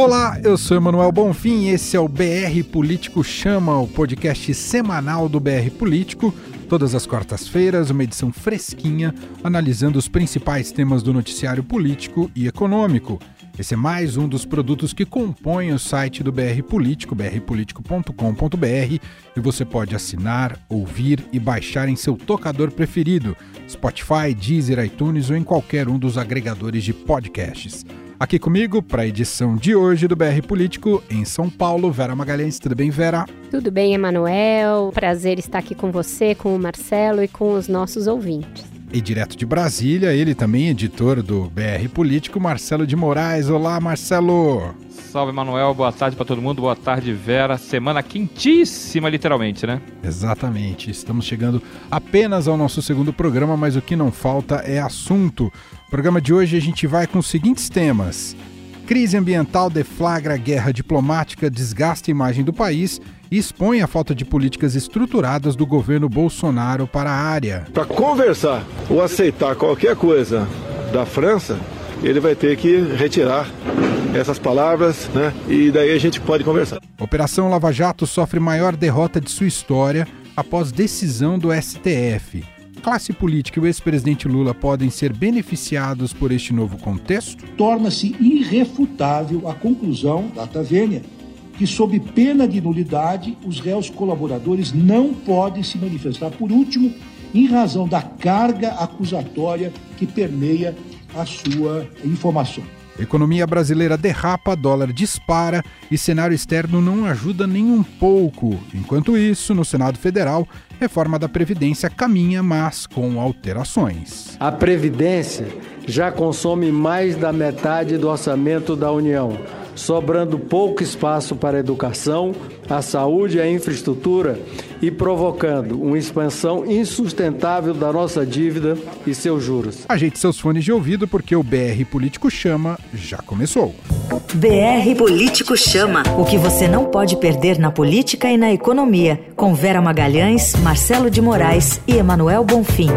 Olá, eu sou Emanuel Bonfim e esse é o BR Político Chama, o podcast semanal do BR Político. Todas as quartas-feiras, uma edição fresquinha, analisando os principais temas do noticiário político e econômico. Esse é mais um dos produtos que compõem o site do BR Político, brpolitico.com.br, e você pode assinar, ouvir e baixar em seu tocador preferido, Spotify, Deezer, iTunes ou em qualquer um dos agregadores de podcasts. Aqui comigo, para a edição de hoje do BR Político, em São Paulo, Vera Magalhães. Tudo bem, Vera? Tudo bem, Emanuel. Prazer estar aqui com você, com o Marcelo e com os nossos ouvintes. E direto de Brasília, ele também editor do BR Político, Marcelo de Moraes. Olá, Marcelo! Salve, Manuel. Boa tarde para todo mundo. Boa tarde, Vera. Semana quentíssima, literalmente, né? Exatamente. Estamos chegando apenas ao nosso segundo programa, mas o que não falta é assunto. No programa de hoje a gente vai com os seguintes temas: crise ambiental deflagra guerra diplomática, desgasta a imagem do país e expõe a falta de políticas estruturadas do governo Bolsonaro para a área. Para conversar ou aceitar qualquer coisa da França, ele vai ter que retirar essas palavras, né? E daí a gente pode conversar. Operação Lava Jato sofre maior derrota de sua história após decisão do STF. Classe política e o ex-presidente Lula podem ser beneficiados por este novo contexto? Torna-se irrefutável a conclusão da Tavênia que, sob pena de nulidade, os réus colaboradores não podem se manifestar por último em razão da carga acusatória que permeia a sua informação. Economia brasileira derrapa, dólar dispara e cenário externo não ajuda nem um pouco. Enquanto isso, no Senado Federal, reforma da Previdência caminha, mas com alterações. A Previdência já consome mais da metade do orçamento da União sobrando pouco espaço para a educação, a saúde e a infraestrutura e provocando uma expansão insustentável da nossa dívida e seus juros. Ajeite seus fones de ouvido porque o BR Político Chama já começou. BR Político Chama. O que você não pode perder na política e na economia. Com Vera Magalhães, Marcelo de Moraes e Emanuel Bonfim.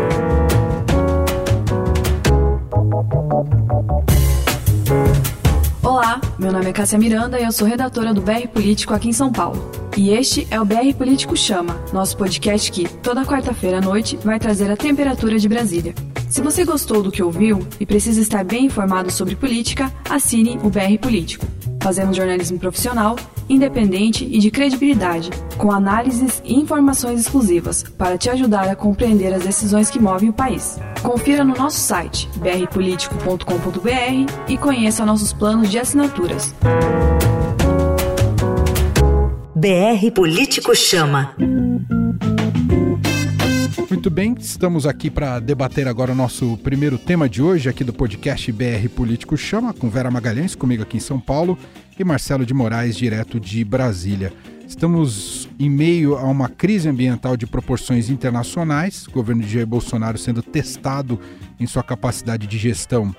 Meu nome é Cássia Miranda e eu sou redatora do BR Político aqui em São Paulo. E este é o BR Político Chama, nosso podcast que, toda quarta-feira à noite, vai trazer a temperatura de Brasília. Se você gostou do que ouviu e precisa estar bem informado sobre política, assine o BR Político. Fazemos jornalismo profissional, independente e de credibilidade, com análises e informações exclusivas para te ajudar a compreender as decisões que movem o país. Confira no nosso site brpolitico.com.br e conheça nossos planos de assinaturas. BR Político Chama. Muito bem, estamos aqui para debater agora o nosso primeiro tema de hoje, aqui do podcast BR Político Chama, com Vera Magalhães, comigo aqui em São Paulo, e Marcelo de Moraes, direto de Brasília. Estamos em meio a uma crise ambiental de proporções internacionais, o governo de Jair Bolsonaro sendo testado em sua capacidade de gestão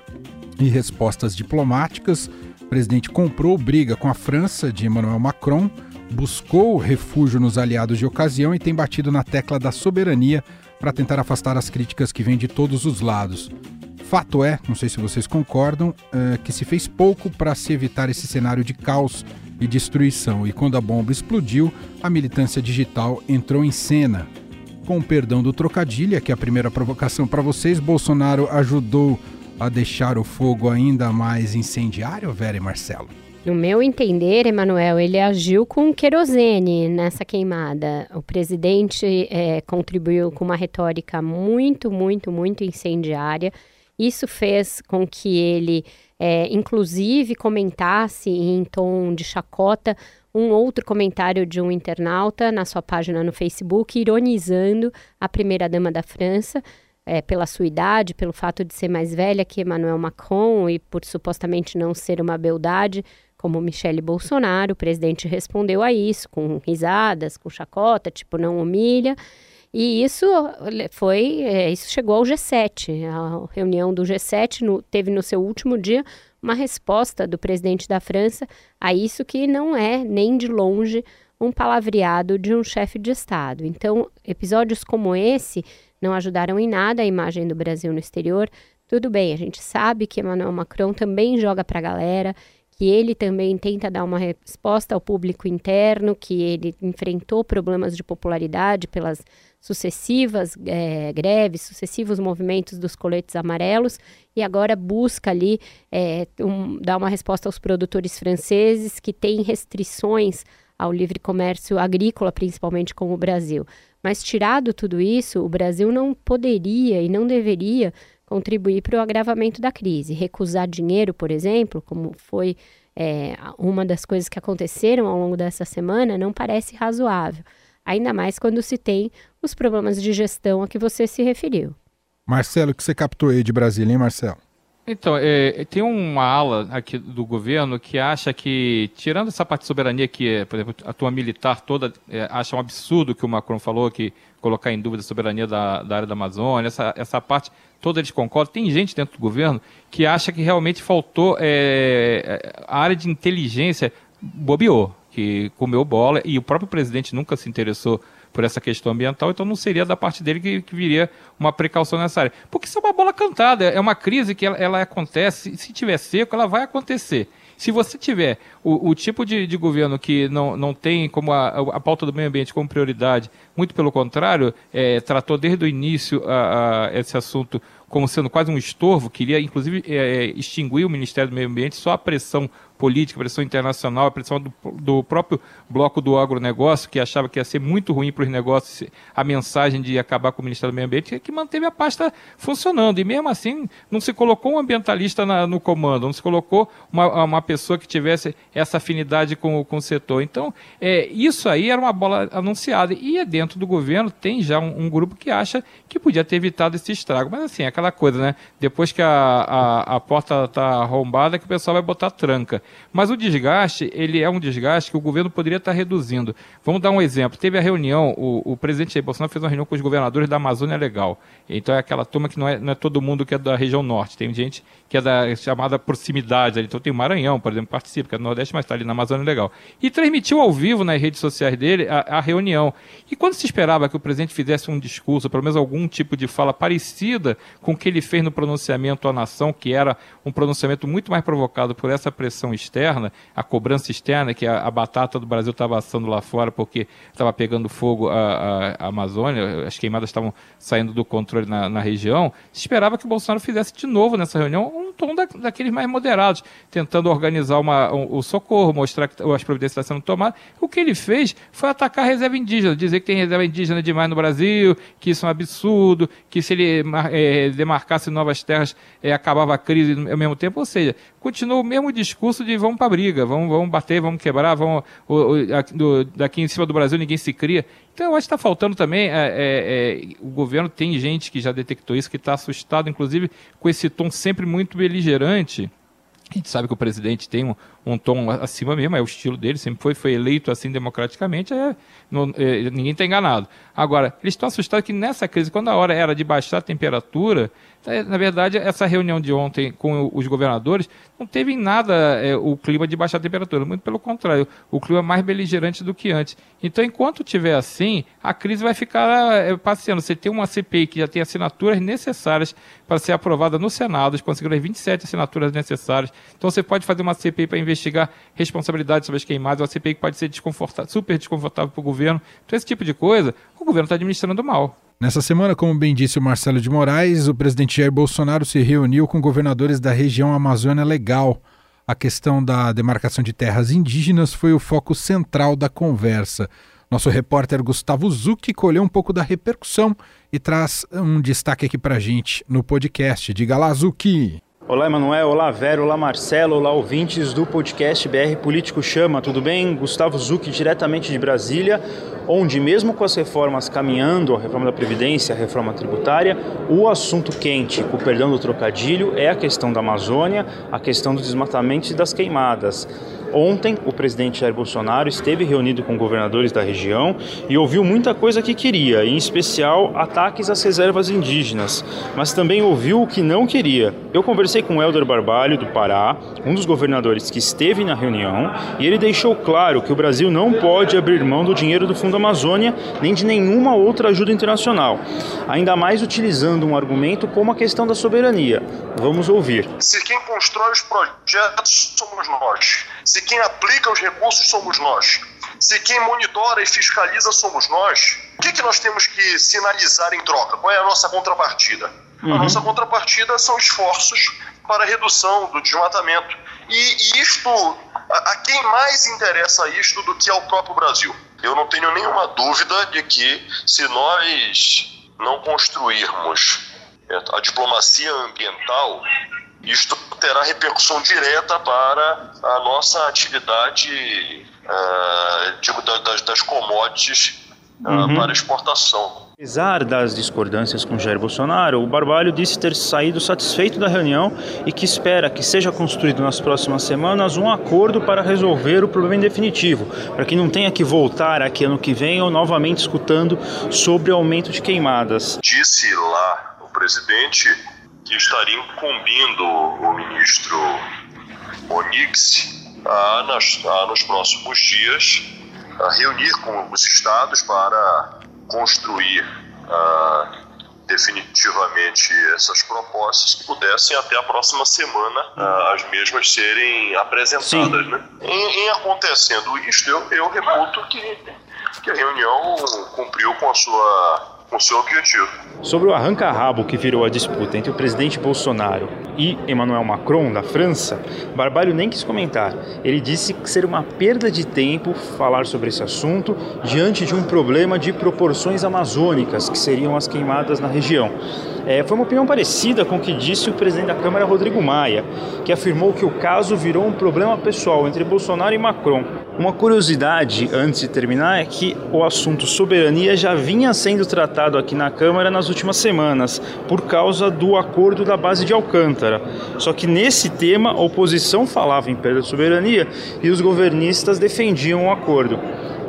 e respostas diplomáticas. O presidente comprou briga com a França de Emmanuel Macron, buscou refúgio nos aliados de ocasião e tem batido na tecla da soberania para tentar afastar as críticas que vêm de todos os lados. Fato é, não sei se vocês concordam, é, que se fez pouco para se evitar esse cenário de caos e destruição, e quando a bomba explodiu, a militância digital entrou em cena. Com o perdão do trocadilho, que é a primeira provocação para vocês, Bolsonaro ajudou a deixar o fogo ainda mais incendiário, Vera e Marcelo? No meu entender, Emanuel, ele agiu com querosene nessa queimada. O presidente é, contribuiu com uma retórica muito, muito, muito incendiária. Isso fez com que ele, é, inclusive, comentasse em tom de chacota um outro comentário de um internauta na sua página no Facebook, ironizando a primeira-dama da França. É, pela sua idade, pelo fato de ser mais velha que Emmanuel Macron e por supostamente não ser uma beldade, como Michele Bolsonaro. O presidente respondeu a isso com risadas, com chacota, tipo, não humilha. E isso foi, é, isso chegou ao G7. A reunião do G7 no, teve no seu último dia uma resposta do presidente da França a isso que não é nem de longe um palavreado de um chefe de Estado. Então, episódios como esse não ajudaram em nada a imagem do Brasil no exterior. Tudo bem, a gente sabe que Emmanuel Macron também joga para a galera, que ele também tenta dar uma resposta ao público interno, que ele enfrentou problemas de popularidade pelas sucessivas é, greves, sucessivos movimentos dos coletes amarelos, e agora busca ali é, um, dar uma resposta aos produtores franceses que têm restrições ao livre comércio agrícola, principalmente com o Brasil. Mas, tirado tudo isso, o Brasil não poderia e não deveria contribuir para o agravamento da crise. Recusar dinheiro, por exemplo, como foi é, uma das coisas que aconteceram ao longo dessa semana, não parece razoável. Ainda mais quando se tem os problemas de gestão a que você se referiu. Marcelo, o que você captou aí de Brasília, hein, Marcelo? Então, é, tem uma ala aqui do governo que acha que, tirando essa parte de soberania que, é, por exemplo, a tua militar toda é, acha um absurdo que o Macron falou, que colocar em dúvida a soberania da, da área da Amazônia, essa, essa parte toda eles concordam. Tem gente dentro do governo que acha que realmente faltou é, a área de inteligência bobeou, que comeu bola, e o próprio presidente nunca se interessou por essa questão ambiental, então não seria da parte dele que, que viria uma precaução nessa área. Porque isso é uma bola cantada, é uma crise que ela, ela acontece, se tiver seco, ela vai acontecer. Se você tiver o, o tipo de, de, governo que não, não tem como a, a, pauta do meio ambiente como prioridade, muito pelo contrário, é, tratou desde o início a, a esse assunto como sendo quase um estorvo, queria inclusive é, extinguir o Ministério do Meio Ambiente, só a pressão política, pressão internacional, a pressão do, do, próprio bloco do agronegócio, que achava que ia ser muito ruim para os negócios a mensagem de acabar com o Ministério do Meio Ambiente, que manteve a pasta funcionando. E mesmo assim, não se colocou um ambientalista na, no comando, não se colocou uma, uma pessoa que tivesse essa afinidade com, com o setor. Então, é, isso aí era uma bola anunciada. E é dentro do governo tem já um, um grupo que acha que podia ter evitado esse estrago. Mas assim, é aquela coisa, né? Depois que a, a, a porta está arrombada, que o pessoal vai botar tranca. Mas o desgaste, ele é um desgaste que o governo poderia estar reduzindo. Vamos dar um exemplo. Teve a reunião, o, o presidente Jair Bolsonaro fez uma reunião com os governadores da Amazônia Legal. Então é aquela turma que não é, não é todo mundo que é da região norte. Tem gente que é da chamada proximidade. Então tem o Maranhão, por exemplo, participa, que é do Nordeste, mas está ali na Amazônia Legal. E transmitiu ao vivo nas redes sociais dele a, a reunião. E quando se esperava que o presidente fizesse um discurso, pelo menos algum tipo de fala parecida com o que ele fez no pronunciamento à nação, que era um pronunciamento muito mais provocado por essa pressão externa, a cobrança externa, que a, a batata do Brasil estava assando lá fora porque estava pegando fogo a, a, a, Amazônia, as queimadas estavam saindo do controle na, na, região, se esperava que o Bolsonaro fizesse de novo nessa reunião um tom da, daqueles mais moderados, tentando organizar uma, um, o socorro, mostrar que as providências estão sendo tomadas. O que ele fez foi atacar a reserva indígena, dizer que tem reserva indígena demais no Brasil, que isso é um absurdo, que se ele é, demarcasse novas terras é, acabava a crise ao mesmo tempo. Ou seja, continuou o mesmo discurso de vamos para briga, vamos, vamos bater, vamos quebrar, vamos, o, o, a, do, daqui em cima do Brasil ninguém se cria. Então, eu acho que está faltando também. É, é, é, o governo tem gente que já detectou isso, que está assustado, inclusive, com esse tom sempre muito beligerante. A gente sabe que o presidente tem um, um tom acima mesmo, é o estilo dele, sempre foi, foi eleito assim democraticamente, é, não, é, ninguém está enganado. Agora, eles estão assustados que nessa crise, quando a hora era de baixar a temperatura, é, na verdade, essa reunião de ontem com os governadores não teve em nada é, o clima de baixar a temperatura, muito pelo contrário, o clima mais beligerante do que antes. Então, enquanto tiver assim, a crise vai ficar é, passeando. Você tem uma CPI que já tem assinaturas necessárias para ser aprovada no Senado, eles conseguiram as 27 assinaturas necessárias. Então, você pode fazer uma CPI para investigar responsabilidade sobre as queimadas, uma CPI que pode ser desconfortável, super desconfortável para o governo. Então, esse tipo de coisa, o governo está administrando mal. Nessa semana, como bem disse o Marcelo de Moraes, o presidente Jair Bolsonaro se reuniu com governadores da região Amazônia Legal. A questão da demarcação de terras indígenas foi o foco central da conversa. Nosso repórter Gustavo Zucchi colheu um pouco da repercussão e traz um destaque aqui para gente no podcast. Diga lá, Zucchi! Olá, Emanuel. Olá, Vero. Olá, Marcelo. Olá, ouvintes do podcast BR Político Chama. Tudo bem? Gustavo Zucchi, diretamente de Brasília, onde, mesmo com as reformas caminhando, a reforma da Previdência, a reforma tributária, o assunto quente, com o perdão do trocadilho, é a questão da Amazônia, a questão do desmatamento e das queimadas. Ontem, o presidente Jair Bolsonaro esteve reunido com governadores da região e ouviu muita coisa que queria, em especial ataques às reservas indígenas, mas também ouviu o que não queria. Eu conversei com Helder Barbalho, do Pará, um dos governadores que esteve na reunião, e ele deixou claro que o Brasil não pode abrir mão do dinheiro do Fundo Amazônia nem de nenhuma outra ajuda internacional, ainda mais utilizando um argumento como a questão da soberania. Vamos ouvir. Se quem constrói os projetos somos nós, se quem aplica os recursos somos nós, se quem monitora e fiscaliza somos nós, o que, que nós temos que sinalizar em troca? Qual é a nossa contrapartida? Uhum. A nossa contrapartida são esforços para a redução do desmatamento. E isto, a, a quem mais interessa isto do que ao próprio Brasil? Eu não tenho nenhuma dúvida de que se nós não construirmos a diplomacia ambiental, isto terá repercussão direta para a nossa atividade uh, de, das, das commodities uh, uhum. para exportação. Apesar das discordâncias com Jair Bolsonaro, o Barbalho disse ter saído satisfeito da reunião e que espera que seja construído nas próximas semanas um acordo para resolver o problema em definitivo, para que não tenha que voltar aqui ano que vem ou novamente escutando sobre aumento de queimadas. Disse lá o presidente que estaria incumbindo o ministro Onix a, nas, a, nos próximos dias a reunir com os estados para construir uh, definitivamente essas propostas que pudessem até a próxima semana as mesmas serem apresentadas. Né? Em, em, acontecendo isto, eu, eu reputo que, que a reunião cumpriu com a sua com seu objetivo. Sobre o arranca-rabo que virou a disputa entre o presidente Bolsonaro e Emmanuel Macron, da França, Barbalho nem quis comentar. Ele disse que seria uma perda de tempo falar sobre esse assunto diante de um problema de proporções amazônicas, que seriam as queimadas na região. É, foi uma opinião parecida com o que disse o presidente da Câmara, Rodrigo Maia, que afirmou que o caso virou um problema pessoal entre Bolsonaro e Macron. Uma curiosidade, antes de terminar, é que o assunto soberania já vinha sendo tratado aqui na Câmara nas últimas semanas, por causa do acordo da base de Alcântara. Só que nesse tema, a oposição falava em perda de soberania e os governistas defendiam o acordo.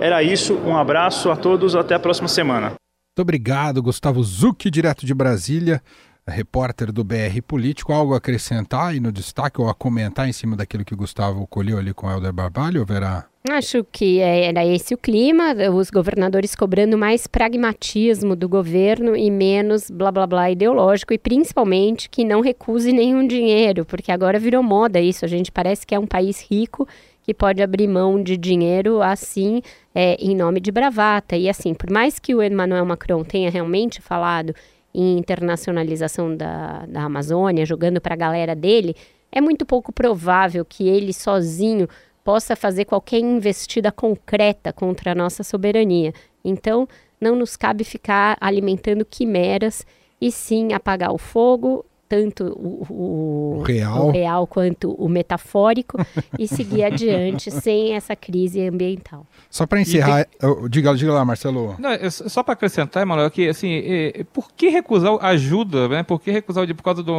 Era isso, um abraço a todos, até a próxima semana. Muito obrigado, Gustavo Zucchi, direto de Brasília, repórter do BR Político. Algo a acrescentar aí no destaque ou a comentar em cima daquilo que o Gustavo colheu ali com o Helder Barbalho, Verá? Acho que é, era esse o clima, os governadores cobrando mais pragmatismo do governo e menos blá blá blá ideológico e principalmente que não recuse nenhum dinheiro, porque agora virou moda isso, a gente parece que é um país rico que pode abrir mão de dinheiro assim é, em nome de bravata. E assim, por mais que o Emmanuel Macron tenha realmente falado em internacionalização da, da Amazônia, jogando para a galera dele, é muito pouco provável que ele sozinho possa fazer qualquer investida concreta contra a nossa soberania. Então, não nos cabe ficar alimentando quimeras e sim apagar o fogo tanto o, o, o, real. o real. quanto o metafórico e seguir adiante sem essa crise ambiental. Só para encerrar, tem... diga, diga lá, Marcelo. Não, só para acrescentar, Emanuel, que assim, é, por que recusar ajuda, né? Por que recusar por causa do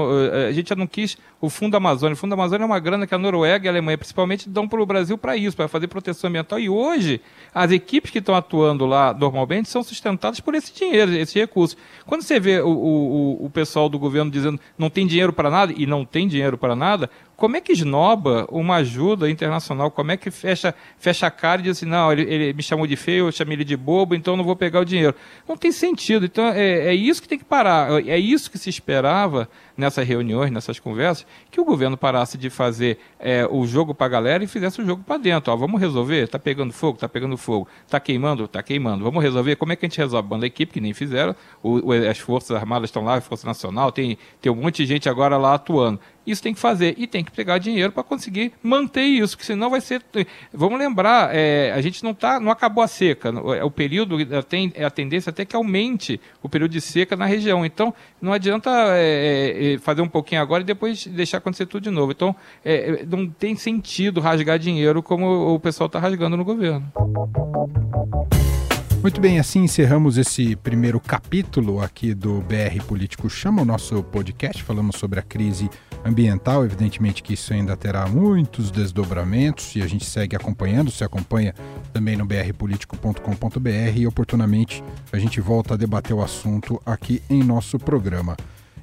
a gente já não quis o Fundo Amazônia. O Fundo Amazônia é uma grana que a Noruega e a Alemanha, principalmente, dão para o Brasil para isso, para fazer proteção ambiental. E hoje as equipes que estão atuando lá normalmente são sustentadas por esse dinheiro, esse recurso. Quando você vê o, o, o pessoal do governo dizendo não tem dinheiro para nada, e não tem dinheiro para nada, como é que esnoba uma ajuda internacional? Como é que fecha, fecha a cara e diz assim, não, ele, ele me chamou de feio, eu chamei ele de bobo, então não vou pegar o dinheiro. Não tem sentido. Então é, é isso que tem que parar. É isso que se esperava nessas reuniões, nessas conversas, que o governo parasse de fazer é, o jogo para a galera e fizesse o jogo para dentro. Ó, vamos resolver? Está pegando fogo? Está pegando fogo. Está queimando? Está queimando. Vamos resolver? Como é que a gente resolve? Banda equipe, que nem fizeram. O, as Forças Armadas estão lá, a Força Nacional, tem, tem um monte de gente agora lá atuando. Isso tem que fazer e tem que pegar dinheiro para conseguir manter isso, que senão vai ser. Vamos lembrar, é, a gente não tá, não acabou a seca. É, o período tem a tendência até que aumente o período de seca na região. Então não adianta é, é fazer um pouquinho agora e depois deixar acontecer tudo de novo. Então não tem sentido rasgar dinheiro como o pessoal está rasgando no governo. Muito bem, assim encerramos esse primeiro capítulo aqui do BR Político Chama, o nosso podcast. Falamos sobre a crise ambiental. Evidentemente que isso ainda terá muitos desdobramentos e a gente segue acompanhando, se acompanha também no brpolitico.com.br e oportunamente a gente volta a debater o assunto aqui em nosso programa.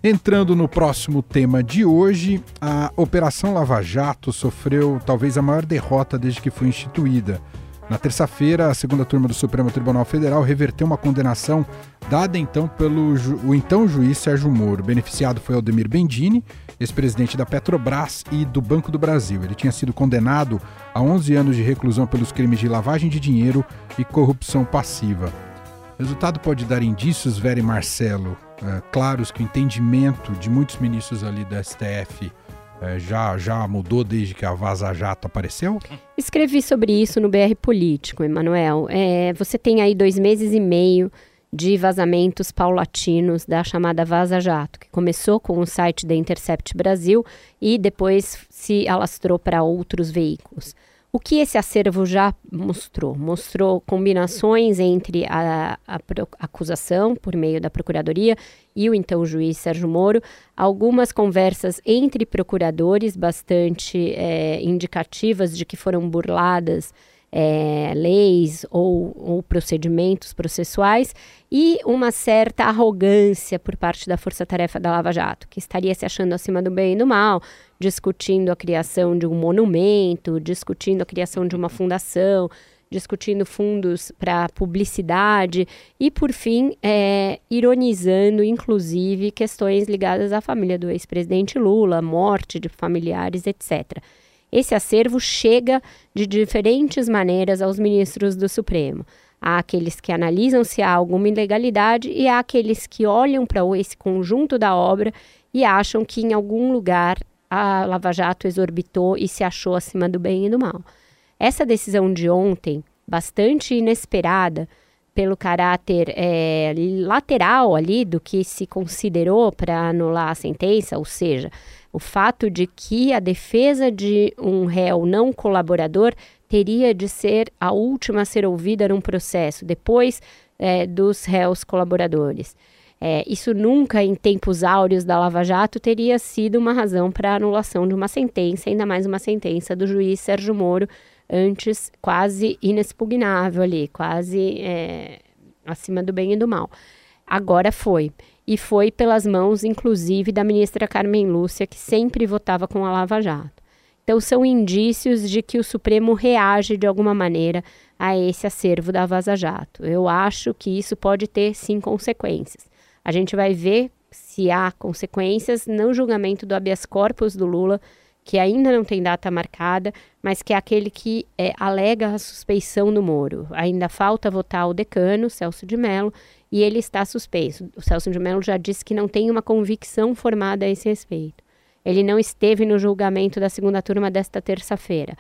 Entrando no próximo tema de hoje, a Operação Lava Jato sofreu talvez a maior derrota desde que foi instituída. Na terça-feira, a segunda turma do Supremo Tribunal Federal reverteu uma condenação dada então pelo o então juiz Sérgio Moro. O beneficiado foi Aldemir Bendini, ex-presidente da Petrobras e do Banco do Brasil. Ele tinha sido condenado a 11 anos de reclusão pelos crimes de lavagem de dinheiro e corrupção passiva. O resultado pode dar indícios, Vera e Marcelo, é, claros que o entendimento de muitos ministros ali do STF é, já, já mudou desde que a Vaza Jato apareceu? Escrevi sobre isso no BR Político, Emanuel. É, você tem aí dois meses e meio de vazamentos paulatinos da chamada Vaza Jato, que começou com o site da Intercept Brasil e depois se alastrou para outros veículos. O que esse acervo já mostrou? Mostrou combinações entre a, a, a, acusação, por meio da Procuradoria, e o então juiz Sérgio Moro, algumas conversas entre procuradores bastante é, indicativas de que foram burladas é, leis ou, ou, procedimentos processuais e uma certa arrogância por parte da força-tarefa da Lava Jato, que estaria se achando acima do bem e do mal, discutindo a criação de um monumento, discutindo a criação de uma fundação, discutindo fundos para publicidade e, por fim, é, ironizando, inclusive, questões ligadas à família do ex-presidente Lula, morte de familiares, etc. Esse acervo chega de diferentes maneiras aos ministros do Supremo. Há aqueles que analisam se há alguma ilegalidade e há aqueles que olham para esse conjunto da obra e acham que em algum lugar a Lava Jato exorbitou e se achou acima do bem e do mal. Essa decisão de ontem, bastante inesperada, pelo caráter é, lateral ali do que se considerou para anular a sentença, ou seja, o fato de que a defesa de um réu não colaborador teria de ser a última a ser ouvida num processo, depois é, dos réus colaboradores. É, isso nunca, em tempos áureos da Lava Jato, teria sido uma razão para anulação de uma sentença, ainda mais uma sentença do juiz Sérgio Moro, antes quase inexpugnável ali, quase é, acima do bem e do mal. Agora foi e foi pelas mãos, inclusive, da ministra Carmen Lúcia, que sempre votava com a Lava Jato. Então, são indícios de que o Supremo reage de alguma maneira a esse acervo da Vaza Jato. Eu acho que isso pode ter, sim, consequências. A gente vai ver se há consequências no julgamento do habeas corpus do Lula, que ainda não tem data marcada, mas que é aquele que é, alega a suspeição do Moro. Ainda falta votar o decano, Celso de Mello, e ele está suspenso. O Celso de Mello já disse que não tem uma convicção formada a esse respeito. Ele não esteve no julgamento da segunda turma desta terça-feira.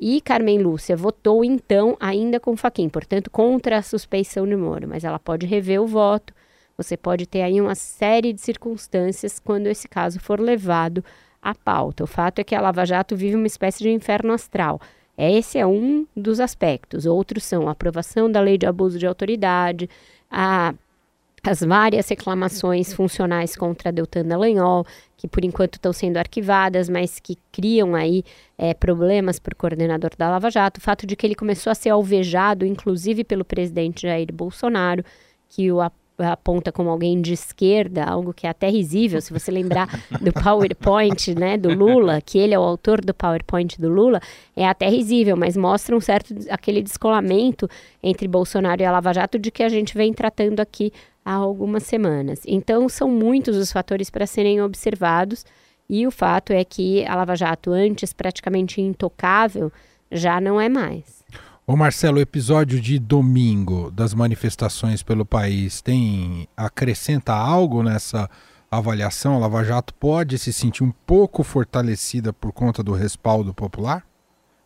E Carmen Lúcia votou, então, ainda com Faquim, portanto, contra a suspeição de Moro, mas ela pode rever o voto. Você pode ter aí uma série de circunstâncias quando esse caso for levado à pauta. O fato é que a Lava Jato vive uma espécie de inferno astral. Esse é um dos aspectos. Outros são a aprovação da lei de abuso de autoridade, a, as várias reclamações funcionais contra a Deltan Dallagnol, que por enquanto estão sendo arquivadas, mas que criam aí é, problemas para o coordenador da Lava Jato, o fato de que ele começou a ser alvejado, inclusive pelo presidente Jair Bolsonaro, que o aponta como alguém de esquerda, algo que é até risível, se você lembrar do PowerPoint, né, do Lula, que ele é o autor do PowerPoint do Lula, é até risível, mas mostra um certo aquele descolamento entre Bolsonaro e a Lava Jato de que a gente vem tratando aqui há algumas semanas. Então, são muitos os fatores para serem observados e o fato é que a Lava Jato, antes praticamente intocável, já não é mais. Ô Marcelo, o episódio de domingo das manifestações pelo país tem acrescenta algo nessa avaliação? A Lava Jato pode se sentir um pouco fortalecida por conta do respaldo popular?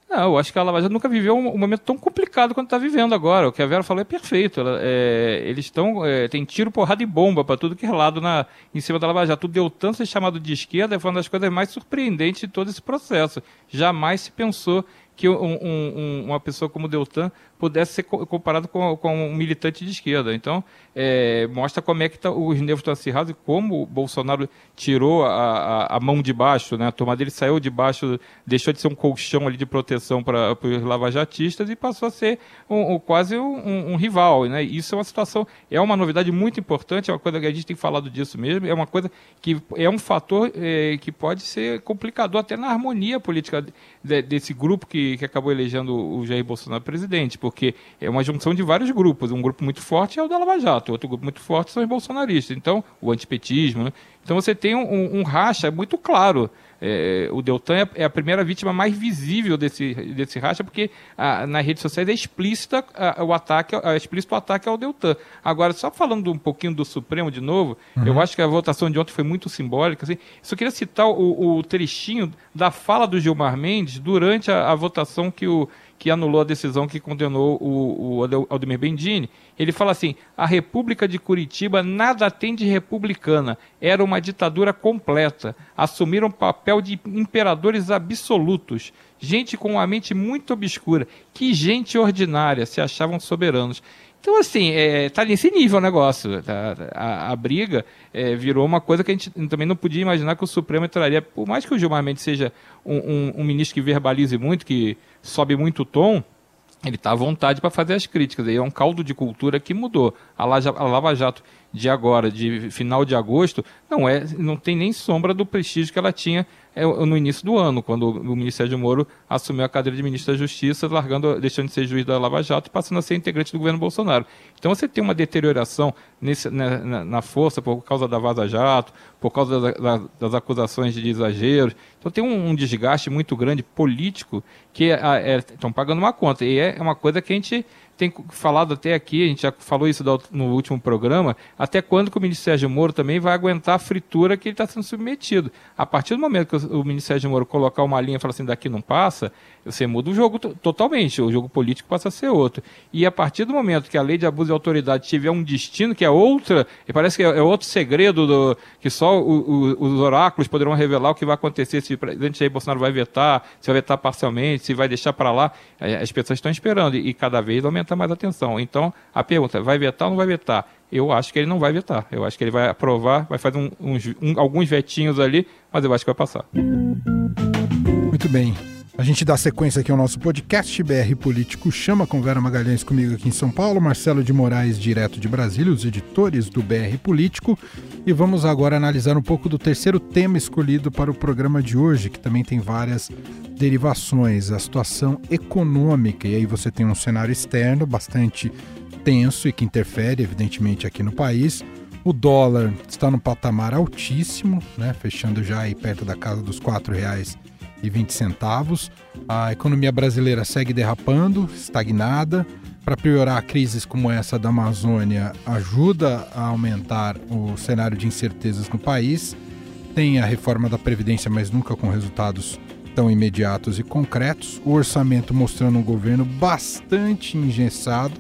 Não, eu acho que a Lava Jato nunca viveu um, um momento tão complicado quanto está vivendo agora. O que a Vera falou é perfeito. Ela, é, eles estão. É, tem tiro, porrada e bomba para tudo que é lado na, em cima da Lava Jato. Deu tanto ser chamado de esquerda, foi uma das coisas mais surpreendentes de todo esse processo. Jamais se pensou que um, um, uma pessoa como Deltan pudesse ser comparado com, com um militante de esquerda. Então, é, mostra como é que tá, os nervos estão acirrados e como o Bolsonaro tirou a, a, a, mão de baixo, né? a turma dele saiu de baixo, deixou de ser um colchão ali de proteção para os lavajatistas e passou a ser um, um, quase um, rival. Né? Isso é uma situação, é uma novidade muito importante, é uma coisa que a gente tem falado disso mesmo, é uma coisa que é um fator é, que pode ser complicador até na harmonia política de, desse grupo que, que acabou elegendo o Jair Bolsonaro presidente, porque é uma junção de vários grupos. Um grupo muito forte é o da Lava Jato, outro grupo muito forte são os bolsonaristas. Então, o antipetismo. Né? Então, você tem um, um racha muito claro. É, o Deltan é, é a primeira vítima mais visível desse, desse racha, porque a, nas redes sociais é explícita a, o ataque, é explícito o ataque ao Deltan. Agora, só falando um pouquinho do Supremo de novo, uhum. eu acho que a votação de ontem foi muito simbólica. Assim, só queria citar o, o trechinho da fala do Gilmar Mendes durante a, a votação que o, que anulou a decisão que condenou o, o Aldemir Bendini. Ele fala assim: a República de Curitiba nada tem de republicana, era uma ditadura completa. Assumiram papel de imperadores absolutos. Gente com uma mente muito obscura. Que gente ordinária, se achavam soberanos. Então, assim, é, tá nesse nível o negócio. Tá? A, a, briga é, virou uma coisa que a gente também não podia imaginar que o Supremo entraria. Por mais que o Gilmar Mendes seja um, um, um ministro que verbalize muito, que sobe muito o tom, ele está à vontade para fazer as críticas. Aí é um caldo de cultura que mudou. A Lava Jato de agora, de final de agosto, não é, não tem nem sombra do prestígio que ela tinha é, no início do ano, quando o ministro Sérgio Moro assumiu a cadeira de ministro da Justiça, largando, deixando de ser juiz da Lava Jato e passando a ser integrante do governo Bolsonaro. Então você tem uma deterioração nesse, na, na, na, força por causa da Vaza Jato, por causa da, da, das acusações de exageros. Então tem um, um desgaste muito grande político que estão é, é, pagando uma conta. E é uma coisa que a gente tem falado até aqui, a gente já falou isso no último programa, até quando que o ministro Sérgio Moro também vai aguentar a fritura que ele está sendo submetido. A partir do momento que o ministro Sérgio Moro colocar uma linha e falar assim, daqui não passa, você muda o jogo totalmente, o jogo político passa a ser outro. E a partir do momento que a lei de abuso de autoridade tiver um destino, que é outra, e parece que é, é outro segredo do, que só o, o, os oráculos poderão revelar o que vai acontecer, se o presidente Jair Bolsonaro vai vetar, se vai vetar parcialmente, se vai deixar para lá, as pessoas estão esperando e, e cada vez aumenta mais a atenção. Então, a pergunta, vai vetar ou não vai vetar? Eu acho que ele não vai vetar. Eu acho que ele vai aprovar, vai fazer um, uns, um, alguns vetinhos ali, mas eu acho que vai passar. Muito bem. A gente dá sequência aqui ao nosso podcast BR Político Chama com Vera Magalhães comigo aqui em São Paulo, Marcelo de Moraes, direto de Brasília, os editores do BR Político. E vamos agora analisar um pouco do terceiro tema escolhido para o programa de hoje, que também tem várias derivações, a situação econômica. E aí você tem um cenário externo bastante tenso e que interfere, evidentemente, aqui no país. O dólar está no patamar altíssimo, né, fechando já aí perto da casa dos R$ reais 20 centavos. A economia brasileira segue derrapando, estagnada. Para piorar, crises como essa da Amazônia ajuda a aumentar o cenário de incertezas no país. Tem a reforma da Previdência, mas nunca com resultados tão imediatos e concretos. O orçamento mostrando um governo bastante engessado.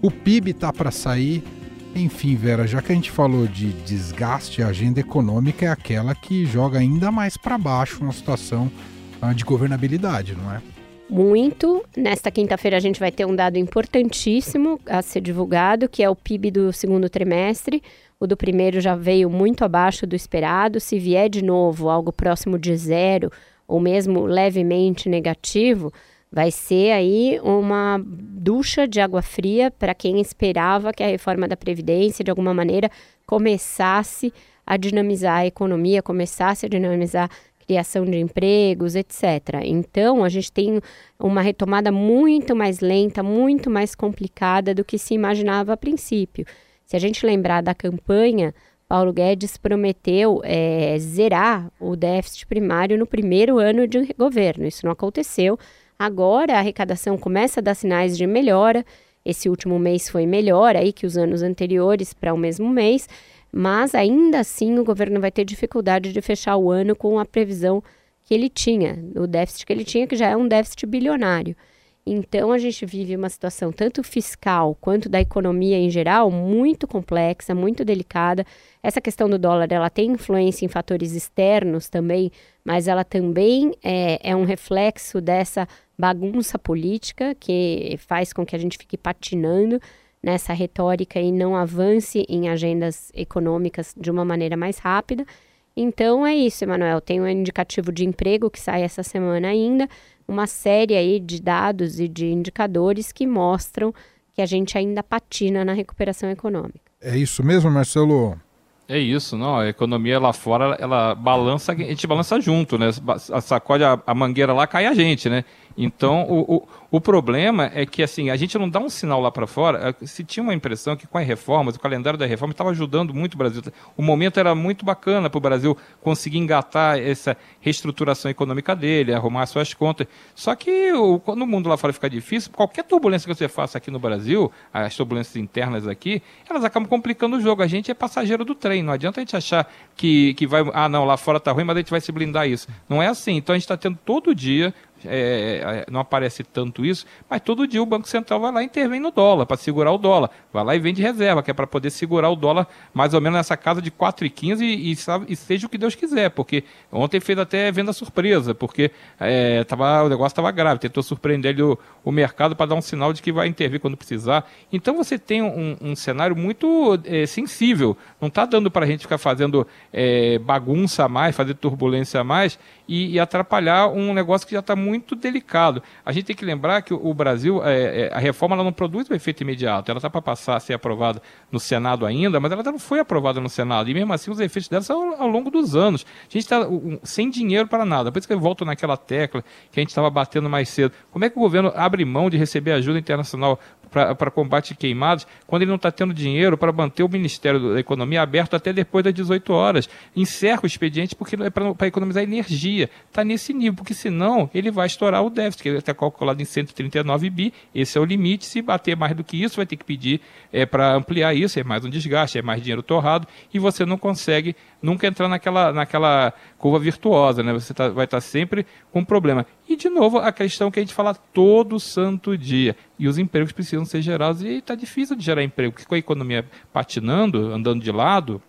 O PIB está para sair. Enfim, Vera, já que a gente falou de desgaste, a agenda econômica é aquela que joga ainda mais para baixo uma situação de governabilidade, não é? Muito. Nesta quinta-feira a gente vai ter um dado importantíssimo a ser divulgado, que é o PIB do segundo trimestre. O do primeiro já veio muito abaixo do esperado. Se vier de novo algo próximo de zero, ou mesmo levemente negativo, vai ser aí uma ducha de água fria para quem esperava que a reforma da Previdência, de alguma maneira, começasse a dinamizar a economia, começasse a dinamizar criação de empregos, etc. Então, a gente tem uma retomada muito mais lenta, muito mais complicada do que se imaginava a princípio. Se a gente lembrar da campanha, Paulo Guedes prometeu é, zerar o déficit primário no primeiro ano de governo. Isso não aconteceu. Agora a arrecadação começa a dar sinais de melhora. Esse último mês foi melhor aí que os anos anteriores para o mesmo mês mas ainda assim o governo vai ter dificuldade de fechar o ano com a previsão que ele tinha, o déficit que ele tinha, que já é um déficit bilionário. Então a gente vive uma situação tanto fiscal quanto da economia em geral muito complexa, muito delicada. Essa questão do dólar ela tem influência em fatores externos também, mas ela também é, é um reflexo dessa bagunça política que faz com que a gente fique patinando nessa retórica e não avance em agendas econômicas de uma maneira mais rápida. Então é isso, Emanuel. Tem um indicativo de emprego que sai essa semana ainda, uma série aí de dados e de indicadores que mostram que a gente ainda patina na recuperação econômica. É isso mesmo, Marcelo? É isso, não. A economia lá fora, ela balança, a gente balança junto, né? Sacode a, a mangueira lá, cai a gente, né? Então, o, o, o, problema é que assim a gente não dá um sinal lá para fora. Se tinha uma impressão que com as reformas, o calendário da reforma estava ajudando muito o Brasil. O momento era muito bacana para o Brasil conseguir engatar essa reestruturação econômica dele, arrumar suas contas. Só que o, quando o mundo lá fora fica difícil, qualquer turbulência que você faça aqui no Brasil, as turbulências internas aqui, elas acabam complicando o jogo. A gente é passageiro do trem. Não adianta a gente achar que, que vai. Ah, não, lá fora está ruim, mas a gente vai se blindar isso. Não é assim. Então a gente está tendo todo dia é, é, não aparece tanto isso, mas todo dia o Banco Central vai lá e intervém no dólar, para segurar o dólar. Vai lá e vende reserva, que é para poder segurar o dólar mais ou menos nessa casa de 4,15 e, e, e seja o que Deus quiser, porque ontem fez até venda surpresa, porque é, tava, o negócio estava grave, tentou surpreender o, o mercado para dar um sinal de que vai intervir quando precisar. Então você tem um, um cenário muito é, sensível, não está dando para a gente ficar fazendo é, bagunça a mais, fazer turbulência a mais e, e atrapalhar um negócio que já está muito muito delicado. A gente tem que lembrar que o Brasil, é, é, a reforma ela não produz um efeito imediato. Ela está para passar a ser aprovada no Senado ainda, mas ela não foi aprovada no Senado. E mesmo assim, os efeitos dela são ao, ao longo dos anos. A gente está um, sem dinheiro para nada. Por isso que eu volto naquela tecla que a gente estava batendo mais cedo. Como é que o governo abre mão de receber ajuda internacional para combate a queimados, quando ele não está tendo dinheiro para manter o Ministério da Economia aberto até depois das 18 horas. Encerra o expediente porque é para economizar energia. Está nesse nível, porque senão ele vai estourar o déficit, que está calculado em 139 bi. Esse é o limite. Se bater mais do que isso, vai ter que pedir é, para ampliar isso. É mais um desgaste, é mais dinheiro torrado e você não consegue nunca entrar naquela, naquela curva virtuosa, né? Você tá, vai estar tá sempre com problema. E, de novo, a questão que a gente fala todo santo dia. E os empregos precisam ser gerados e está difícil de gerar emprego, porque com a economia patinando, andando de lado,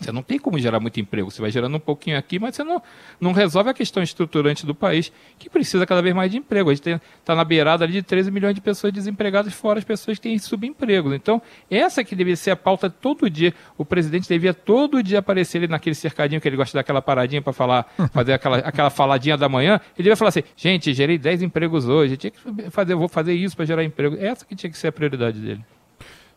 você não tem como gerar muito emprego. Você vai gerando um pouquinho aqui, mas você não, não resolve a questão estruturante do país, que precisa cada vez mais de emprego. A gente está na beirada ali de 13 milhões de pessoas desempregadas, fora as pessoas que têm subempregos. Então, essa que deveria ser a pauta todo dia. O presidente devia todo dia aparecer ali naquele cercadinho que ele gosta daquela paradinha para falar, fazer aquela, aquela faladinha da manhã. Ele devia falar assim: gente, gerei 10 empregos hoje, tinha que fazer, vou fazer isso para gerar emprego. Essa que tinha que ser a prioridade dele.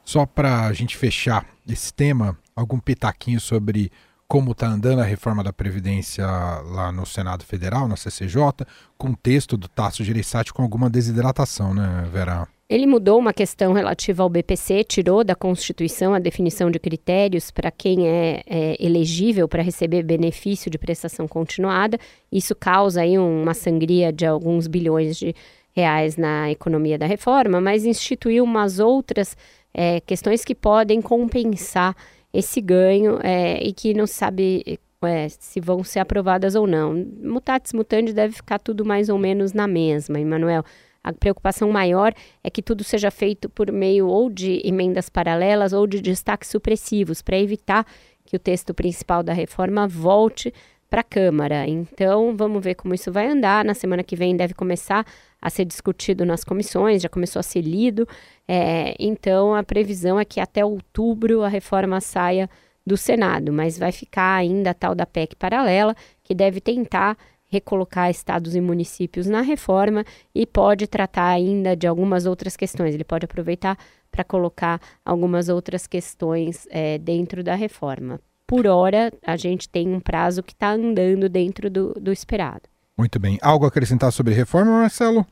Só para a gente fechar esse tema, algum pitaquinho sobre como está andando a reforma da Previdência lá no Senado Federal, na CCJ, com texto do Tasso Gereissati com alguma desidratação, né, Vera? Ele mudou uma questão relativa ao BPC, tirou da Constituição a definição de critérios para quem é, é elegível para receber benefício de prestação continuada. Isso causa aí uma sangria de alguns bilhões de reais na economia da reforma, mas instituiu umas outras é, questões que podem compensar esse ganho é, e que não sabe é, se vão ser aprovadas ou não. Mutatis mutandis deve ficar tudo mais ou menos na mesma, Emanuel. A preocupação maior é que tudo seja feito por meio ou de emendas paralelas ou de destaques supressivos, para evitar que o texto principal da reforma volte para a Câmara. Então, vamos ver como isso vai andar. Na semana que vem deve começar a ser discutido nas comissões, já começou a ser lido. É, então, a previsão é que até outubro a reforma saia do Senado, mas vai ficar ainda a tal da PEC paralela, que deve tentar recolocar estados e municípios na reforma e pode tratar ainda de algumas outras questões. Ele pode aproveitar para colocar algumas outras questões é, dentro da reforma por hora, a gente tem um prazo que está andando dentro do, do esperado. Muito bem. Algo a acrescentar sobre reforma, Marcelo?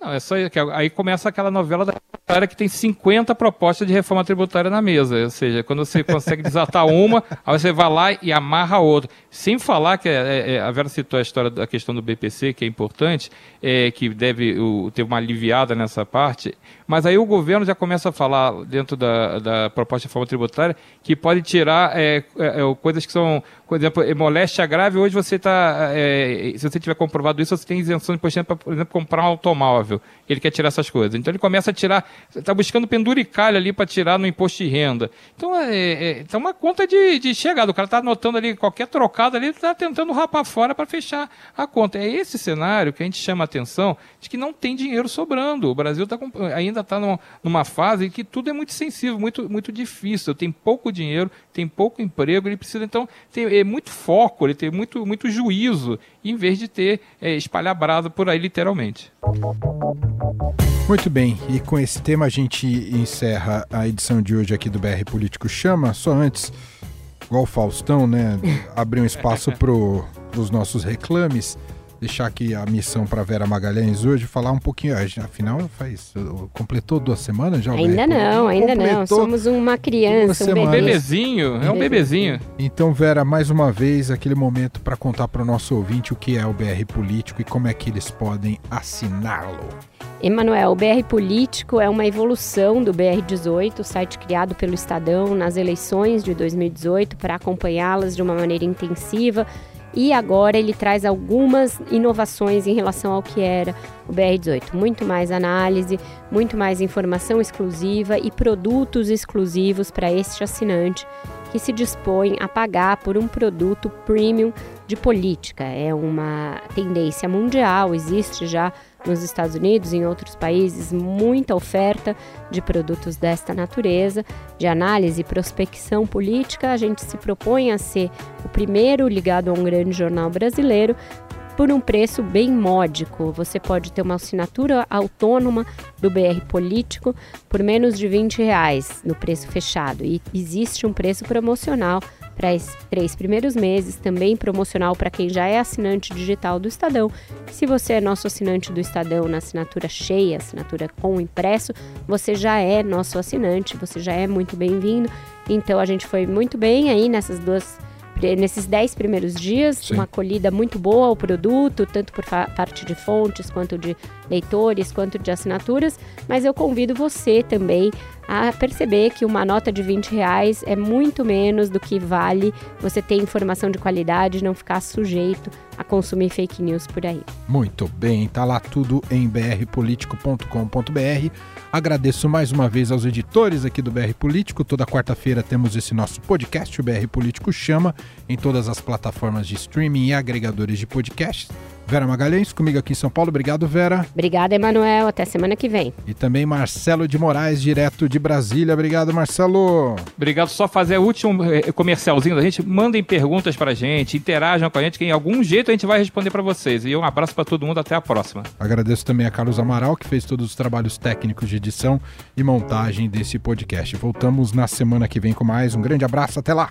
Não, é só que aí começa aquela novela da tributária que tem 50 propostas de reforma tributária na mesa. Ou seja, quando você consegue desatar uma, aí você vai lá e amarra a outra. Sem falar que é, é, é, a Vera citou a história da questão do BPC, que é importante, é, que deve o, ter uma aliviada nessa parte, mas aí o governo já começa a falar, dentro da, da proposta de reforma tributária, que pode tirar é, é, coisas que são por exemplo, moléstia grave, hoje você está, é, se você tiver comprovado isso, você tem isenção de imposto para, por exemplo, comprar um automóvel. Ele quer tirar essas coisas. Então ele começa a tirar, está buscando penduricalho ali para tirar no imposto de renda. Então é, é, é uma conta de, de chegada. O cara está anotando ali qualquer trocada ali, está tentando rapar fora para fechar a conta. É esse cenário que a gente chama a atenção de que não tem dinheiro sobrando. O Brasil tá com, ainda está numa fase em que tudo é muito sensível, muito, muito difícil. Tem pouco dinheiro, tem pouco emprego, ele precisa então ter é muito foco, ele tem muito, muito juízo, em vez de ter é, espalhar brasa por aí, literalmente. Muito bem, e com esse tema a gente encerra a edição de hoje aqui do BR Político Chama. Só antes, igual o Faustão, né? Abrir um espaço para os nossos reclames deixar aqui a missão para Vera Magalhães hoje, falar um pouquinho. Afinal, faz completou duas semanas já? Ainda não, ainda não. Somos uma criança, um bebezinho. É um bebezinho. Então, Vera, mais uma vez aquele momento para contar para o nosso ouvinte o que é o BR Político e como é que eles podem assiná-lo. Emanuel, o BR Político é uma evolução do BR18, site criado pelo Estadão nas eleições de 2018 para acompanhá-las de uma maneira intensiva e agora ele traz algumas inovações em relação ao que era o BR18. Muito mais análise, muito mais informação exclusiva e produtos exclusivos para este assinante que se dispõe a pagar por um produto premium de política. É uma tendência mundial, existe já nos Estados Unidos em outros países muita oferta de produtos desta natureza, de análise e prospecção política. A gente se propõe a ser o primeiro ligado a um grande jornal brasileiro por um preço bem módico. Você pode ter uma assinatura autônoma do BR Político por menos de 20 reais no preço fechado. E existe um preço promocional para esses três primeiros meses, também promocional para quem já é assinante digital do Estadão. Se você é nosso assinante do Estadão na assinatura cheia, assinatura com impresso, você já é nosso assinante, você já é muito bem-vindo. Então a gente foi muito bem aí nessas duas nesses 10 primeiros dias, Sim. uma acolhida muito boa ao produto, tanto por parte de fontes, quanto de leitores, quanto de assinaturas, mas eu convido você também a perceber que uma nota de 20 reais é muito menos do que vale você ter informação de qualidade e não ficar sujeito a consumir fake news por aí. Muito bem, tá lá tudo em brpolitico.com.br. Agradeço mais uma vez aos editores aqui do BR Político. Toda quarta-feira temos esse nosso podcast, o BR Político Chama, em todas as plataformas de streaming e agregadores de podcasts. Vera Magalhães, comigo aqui em São Paulo. Obrigado, Vera. Obrigada, Emanuel. Até semana que vem. E também Marcelo de Moraes, direto de Brasília. Obrigado, Marcelo. Obrigado. Só fazer o último eh, comercialzinho da gente. Mandem perguntas pra gente, interajam com a gente, que em algum jeito a gente vai responder para vocês. E um abraço para todo mundo. Até a próxima. Agradeço também a Carlos Amaral, que fez todos os trabalhos técnicos de edição e montagem desse podcast. Voltamos na semana que vem com mais. Um grande abraço. Até lá.